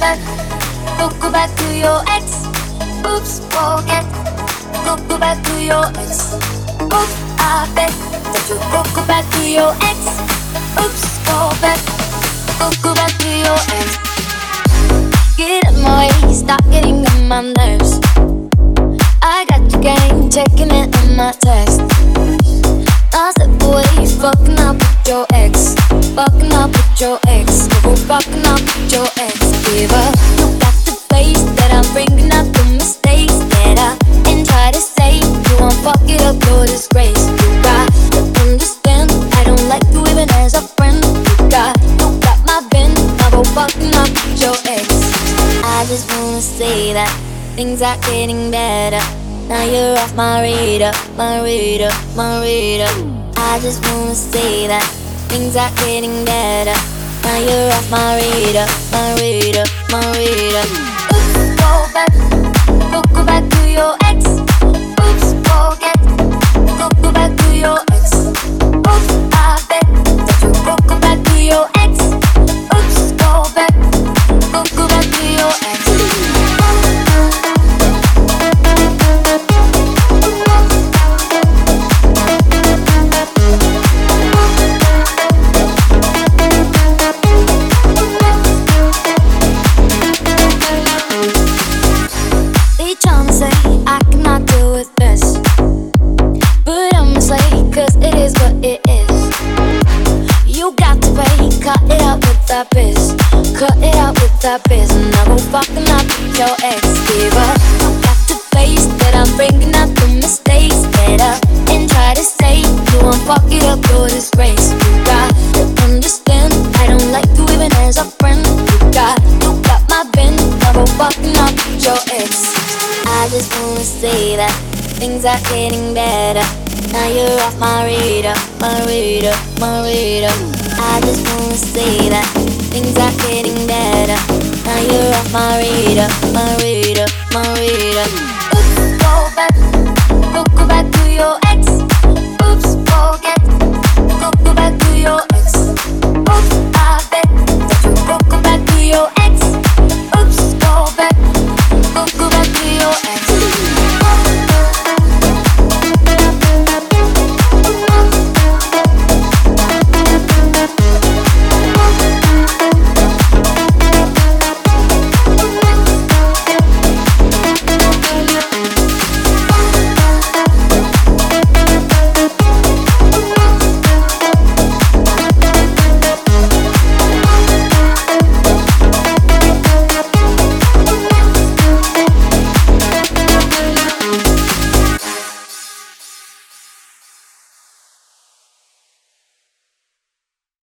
back, go go back to your ex. Oops, forget, go go back to your ex. Oops, I bet that you go go back to your ex. Oops, go back, go go back to your ex. Get out my way, stop getting on my nerves. I got your game, checking it on my text. I said, boy, you fucking up with your ex. Fucking up with your ex. Fucking up with your ex. Face that I'm bringing up the mistakes that I try to say. You won't fuck it up, your disgrace. You got to understand. I don't like as a friend. You got, my go fucking up your ex. I just wanna say that things are getting better. Now you're off my radar, my radar, my radar. I just wanna say that things are getting better. Now you're off my radar, my radar, my radar. Oops, go back, Say I cannot deal with this. But I'ma say, cause it is what it is. You got to pay, cut it out with that biz. Cut it out with that biz. And I go fucking up with your ex. Give up. You got to face that I'm bringing up the mistakes. Get up and try to say you won't fuck it up, your disgrace. Wanna say that things are getting better. Now you're off my radar, my radar, my radar. I just wanna say that things are getting better. Now you're off my radar, my radar, my radar.